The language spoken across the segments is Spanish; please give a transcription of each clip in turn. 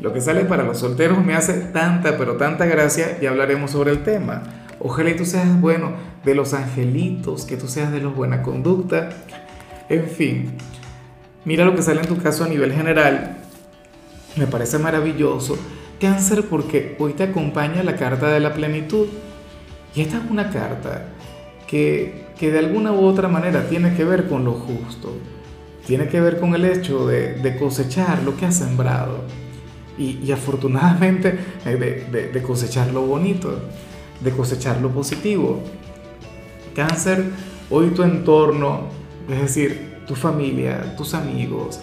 lo que sale para los solteros me hace tanta, pero tanta gracia y hablaremos sobre el tema. Ojalá y tú seas, bueno, de los angelitos, que tú seas de los buena conducta. En fin, mira lo que sale en tu caso a nivel general. Me parece maravilloso. Cáncer porque hoy te acompaña la carta de la plenitud. Y esta es una carta que, que de alguna u otra manera tiene que ver con lo justo. Tiene que ver con el hecho de, cosechar lo que has sembrado y, afortunadamente eh, de, cosechar lo bonito, de cosechar lo positivo. Cáncer, hoy tu entorno, es decir, tu familia, tus amigos,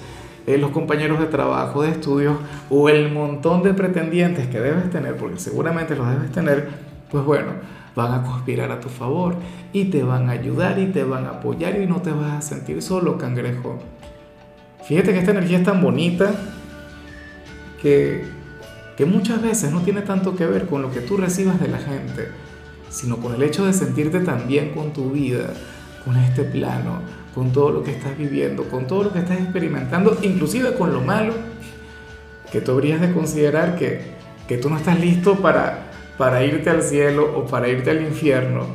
eh, los compañeros de trabajo, de estudios o el montón de pretendientes que debes tener, porque seguramente los debes tener, pues bueno, van a conspirar a tu favor y te van a ayudar y te van a apoyar y no te vas a sentir solo, cangrejo. Fíjate que esta energía es tan bonita que, muchas veces no tiene tanto que ver con lo que tú recibas de la gente, sino con el hecho de sentirte tan bien con tu vida, con este plano, con todo lo que estás viviendo, con todo lo que estás experimentando, inclusive con lo malo, que tú habrías de considerar que, que tú no estás listo para, para irte al cielo o para irte al infierno,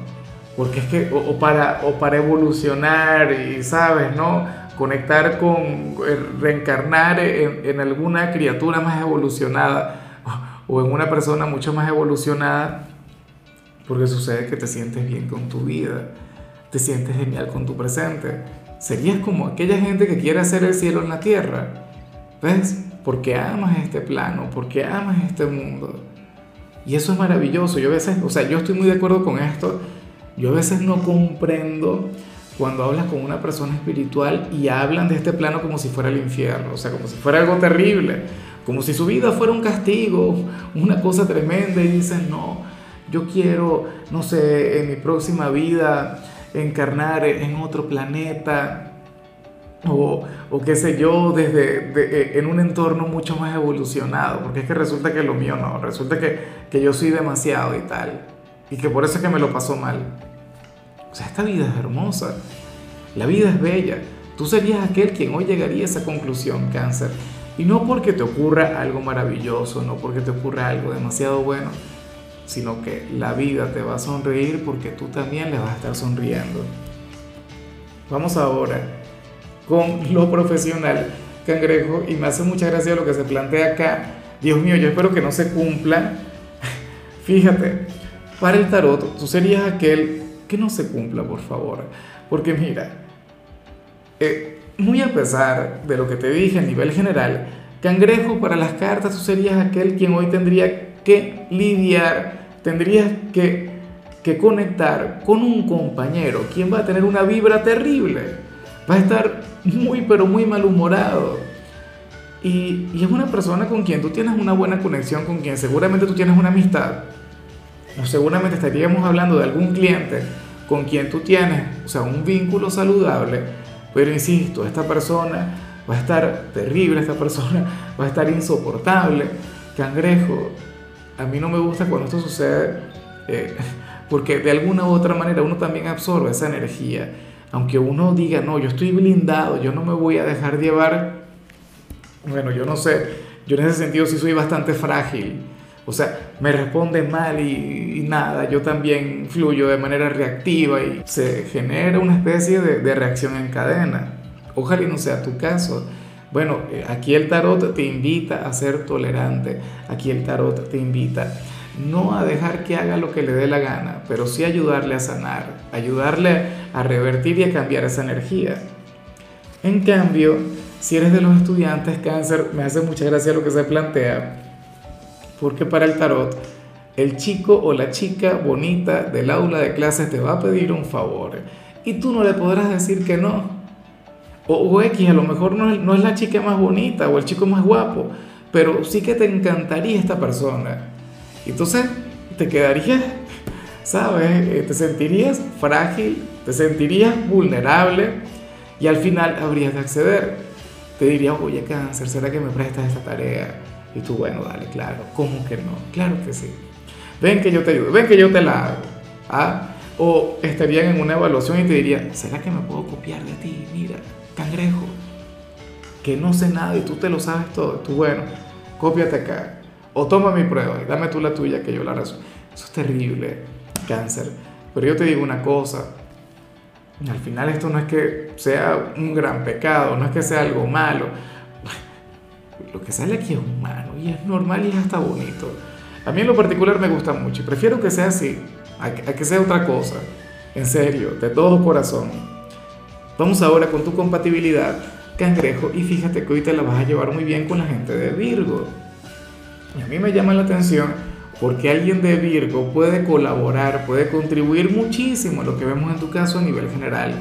porque es que, o, para, o para evolucionar y, sabes, ¿no? Conectar con, eh, reencarnar en, alguna criatura más evolucionada o en una persona mucho más evolucionada, porque sucede que te sientes bien con tu vida, te sientes genial con tu presente. Serías como aquella gente que quiere hacer el cielo en la tierra, ¿ves? Porque amas este plano, porque amas este mundo. Y eso es maravilloso. Yo a veces, o sea, yo estoy muy de acuerdo con esto. Yo a veces no comprendo cuando hablas con una persona espiritual y hablan de este plano como si fuera el infierno, o sea, como si fuera algo terrible, como si su vida fuera un castigo, una cosa tremenda, y dicen, no, yo quiero, no sé, en mi próxima vida encarnar en otro planeta, o, o qué sé yo, desde eh, en un entorno mucho más evolucionado, porque es que resulta que lo mío no, resulta que, que yo soy demasiado y tal, y que por eso es que me lo pasó mal. O sea, esta vida es hermosa, la vida es bella. Tú serías aquel quien hoy llegaría a esa conclusión, cáncer. Y no porque te ocurra algo maravilloso, no porque te ocurra algo demasiado bueno, sino que la vida te va a sonreír porque tú también le vas a estar sonriendo. Vamos ahora con lo profesional, cangrejo, y me hace mucha gracia lo que se plantea acá. Dios mío, yo espero que no se cumpla. Fíjate, para el tarot, tú serías aquel que no se cumpla, por favor. Porque mira, eh, muy a pesar de lo que te dije a nivel general, cangrejo para las cartas, tú serías aquel quien hoy tendría que lidiar, tendrías que, que conectar con un compañero, quien va a tener una vibra terrible, va a estar muy pero muy malhumorado. Y, y es una persona con quien tú tienes una buena conexión, con quien seguramente tú tienes una amistad seguramente estaríamos hablando de algún cliente con quien tú tienes, o sea, un vínculo saludable, pero insisto, esta persona va a estar terrible, esta persona va a estar insoportable, cangrejo. A mí no me gusta cuando esto sucede, eh, porque de alguna u otra manera uno también absorbe esa energía. Aunque uno diga, no, yo estoy blindado, yo no me voy a dejar llevar, bueno, yo no sé, yo en ese sentido sí soy bastante frágil o sea, me responde mal y, nada, yo también fluyo de manera reactiva y se genera una especie de, reacción en cadena. Ojalá y no sea tu caso. Bueno, eh, aquí el tarot te invita a ser tolerante, aquí el tarot te invita no a dejar que haga lo que le dé la gana, pero sí ayudarle a sanar, ayudarle a revertir y a cambiar esa energía. En cambio, si eres de los estudiantes cáncer, me hace mucha gracia lo que se plantea, porque para el tarot, el chico o la chica bonita del aula de clases te va a pedir un favor y tú no le podrás decir que no. O, X, a lo mejor no, es la chica más bonita o el chico más guapo, pero sí que te encantaría esta persona. Entonces, te quedarías, ¿sabes? Eh, te sentirías frágil, te sentirías vulnerable y al final habrías de acceder. Te diría, oye, cáncer, ¿será que me prestas esta tarea? Y tú, bueno, dale, claro, ¿cómo que no? Claro que sí. Ven que yo te ayudo, ven que yo te la hago. ¿Ah? O estarían en una evaluación y te diría, ¿será que me puedo copiar de ti? Mira, cangrejo, que no sé nada y tú te lo sabes todo. Tú, bueno, cópiate acá. O toma mi prueba y dame tú la tuya que yo la resuelvo. Eso es terrible, cáncer. Pero yo te digo una cosa, al final esto no es que sea un gran pecado, no es que sea algo malo. Lo que sale aquí es humano y es normal y es hasta bonito. A mí en lo particular me gusta mucho y prefiero que sea así, a que sea otra cosa. En serio, de todo corazón. Vamos ahora con tu compatibilidad, cangrejo, y fíjate que hoy te la vas a llevar muy bien con la gente de Virgo. Y a mí me llama la atención porque alguien de Virgo puede colaborar, puede contribuir muchísimo a lo que vemos en tu caso a nivel general.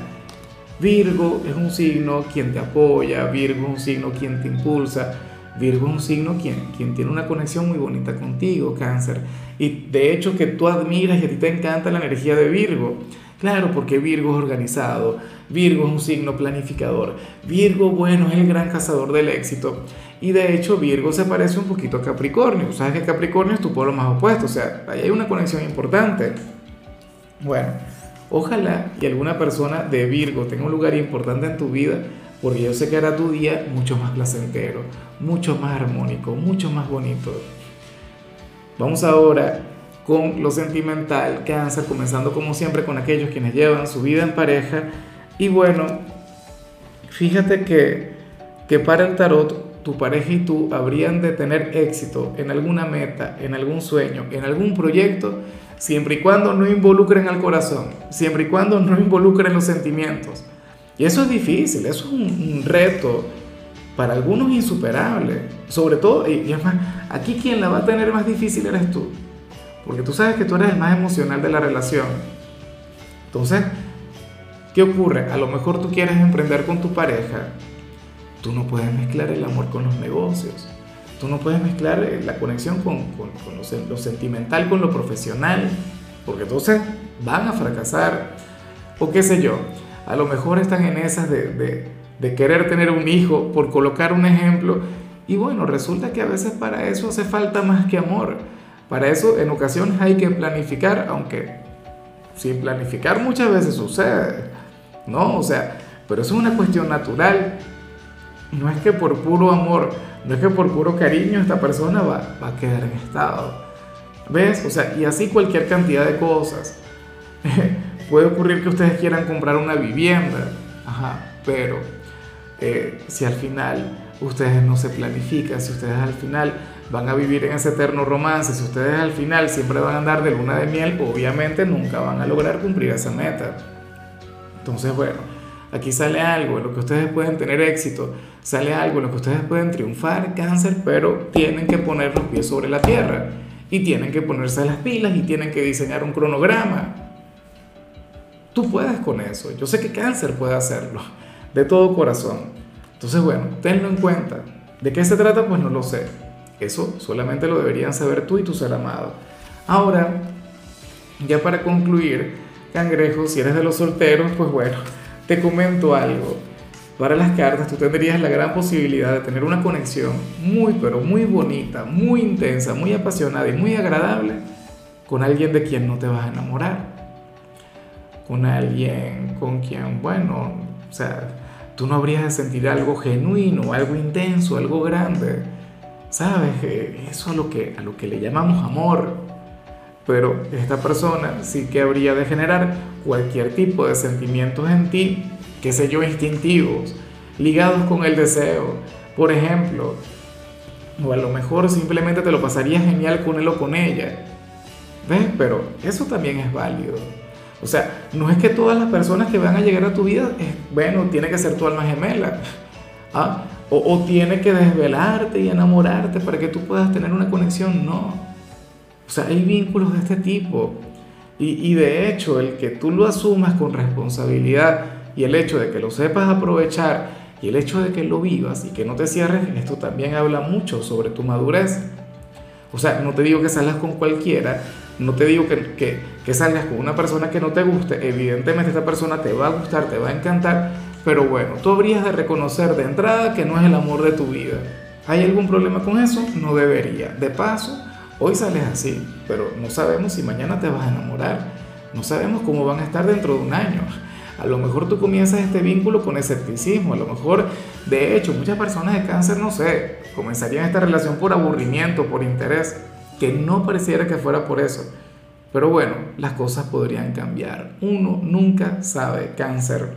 Virgo es un signo quien te apoya, Virgo es un signo quien te impulsa, Virgo es un signo quien, quien tiene una conexión muy bonita contigo, cáncer. Y de hecho que tú admiras y a ti te encanta la energía de Virgo. Claro, porque Virgo es organizado, Virgo es un signo planificador, Virgo, bueno, es el gran cazador del éxito. Y de hecho Virgo se parece un poquito a Capricornio. Sabes que Capricornio es tu polo más opuesto, o sea, ahí hay una conexión importante. Bueno, ojalá y alguna persona de Virgo tenga un lugar importante en tu vida, porque yo sé que hará tu día mucho más placentero, mucho más armónico, mucho más bonito. Vamos ahora con lo sentimental, cáncer, comenzando como siempre con aquellos quienes llevan su vida en pareja. Y bueno, fíjate que, que para el tarot, tu pareja y tú habrían de tener éxito en alguna meta, en algún sueño, en algún proyecto, siempre y cuando no involucren al corazón, siempre y cuando no involucren los sentimientos. Y eso es difícil, eso es un, reto para algunos insuperable. Sobre todo, y, además, aquí quien la va a tener más difícil eres tú. Porque tú sabes que tú eres el más emocional de la relación. Entonces, ¿qué ocurre? A lo mejor tú quieres emprender con tu pareja. Tú no puedes mezclar el amor con los negocios. Tú no puedes mezclar eh, la conexión con, con, lo, sentimental con lo profesional. Porque entonces van a fracasar. O qué sé yo. A lo mejor están en esas de, de, querer tener un hijo, por colocar un ejemplo. Y bueno, resulta que a veces para eso hace falta más que amor para eso en ocasiones hay que planificar, aunque sin planificar muchas veces sucede, ¿no? O sea, pero eso es una cuestión natural. No es que por puro amor, no es que por puro cariño esta persona va, va a quedar en estado. ¿Ves? O sea, y así cualquier cantidad de cosas. Puede ocurrir que ustedes quieran comprar una vivienda, ajá, pero eh, si al final ustedes no se planifican, si ustedes al final van a vivir en ese eterno romance, si ustedes al final siempre van a andar de luna de miel, obviamente nunca van a lograr cumplir esa meta. Entonces, bueno, aquí sale algo en lo que ustedes pueden tener éxito, sale algo en lo que ustedes pueden triunfar, cáncer, pero tienen que poner los pies sobre la tierra y tienen que ponerse las pilas y tienen que diseñar un cronograma. Tú puedes con eso, yo sé que cáncer puede hacerlo, de todo corazón. Entonces, bueno, tenlo en cuenta. ¿De qué se trata? Pues no lo sé eso solamente lo deberían saber tú y tu ser amado. Ahora, ya para concluir, cangrejo, si eres de los solteros, pues bueno, te comento algo. Para las cartas tú tendrías la gran posibilidad de tener una conexión muy, pero muy bonita, muy intensa, muy apasionada y muy agradable con alguien de quien no te vas a enamorar. Con alguien con quien, bueno, o sea, tú no habrías de sentir algo genuino, algo intenso, algo grande ¿Sabes? Eso a lo que, a lo que le llamamos amor. Pero esta persona sí que habría de generar cualquier tipo de sentimientos en ti, qué sé yo, instintivos, ligados con el deseo. Por ejemplo, o a lo mejor simplemente te lo pasaría genial con él o con ella. ¿Ves? Pero eso también es válido. O sea, no es que todas las personas que van a llegar a tu vida, bueno, tiene que ser tu alma gemela. ¿Ah? o, tiene que desvelarte y enamorarte para que tú puedas tener una conexión. No. O sea, hay vínculos de este tipo. Y, y, de hecho, el que tú lo asumas con responsabilidad y el hecho de que lo sepas aprovechar y el hecho de que lo vivas y que no te cierres, esto también habla mucho sobre tu madurez. O sea, no te digo que salgas con cualquiera, no te digo que, que, salgas con una persona que no te guste, evidentemente esta persona te va a gustar, te va a encantar, pero bueno, tú habrías de reconocer de entrada que no es el amor de tu vida. ¿Hay algún problema con eso? No debería. De paso, hoy sales así, pero no sabemos si mañana te vas a enamorar. No sabemos cómo van a estar dentro de un año. A lo mejor tú comienzas este vínculo con escepticismo, a lo mejor, de hecho, muchas personas de cáncer, no sé, comenzarían esta relación por aburrimiento, por interés, que no pareciera que fuera por eso. Pero bueno, las cosas podrían cambiar. Uno nunca sabe cáncer.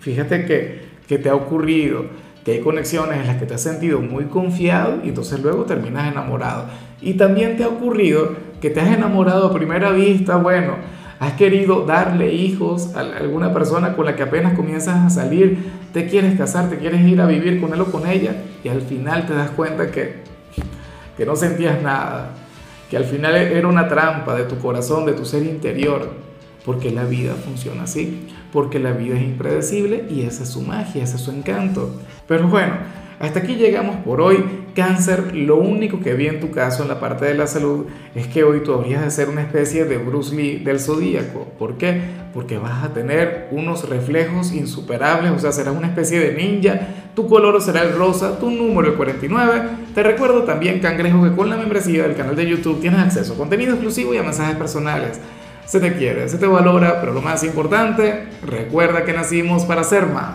Fíjate que, que te ha ocurrido que hay conexiones en las que te has sentido muy confiado y entonces luego terminas enamorado. Y también te ha ocurrido que te has enamorado a primera vista, bueno, has querido darle hijos a alguna persona con la que apenas comienzas a salir, te quieres casar, te quieres ir a vivir con él o con ella y al final te das cuenta que, que no sentías nada, que al final era una trampa de tu corazón, de tu ser interior, porque la vida funciona así, porque la vida es impredecible y esa es su magia, ese es su encanto. Pero bueno, hasta aquí llegamos por hoy. Cáncer, lo único que vi en tu caso en la parte de la salud es que hoy tú habrías de ser una especie de Bruce Lee del zodíaco. ¿Por qué? Porque vas a tener unos reflejos insuperables, o sea, serás una especie de ninja. Tu color será el rosa, tu número el 49. Te recuerdo también, cangrejo, que con la membresía del canal de YouTube tienes acceso a contenido exclusivo y a mensajes personales. Se te quiere, se te valora, pero lo más importante, recuerda que nacimos para ser más.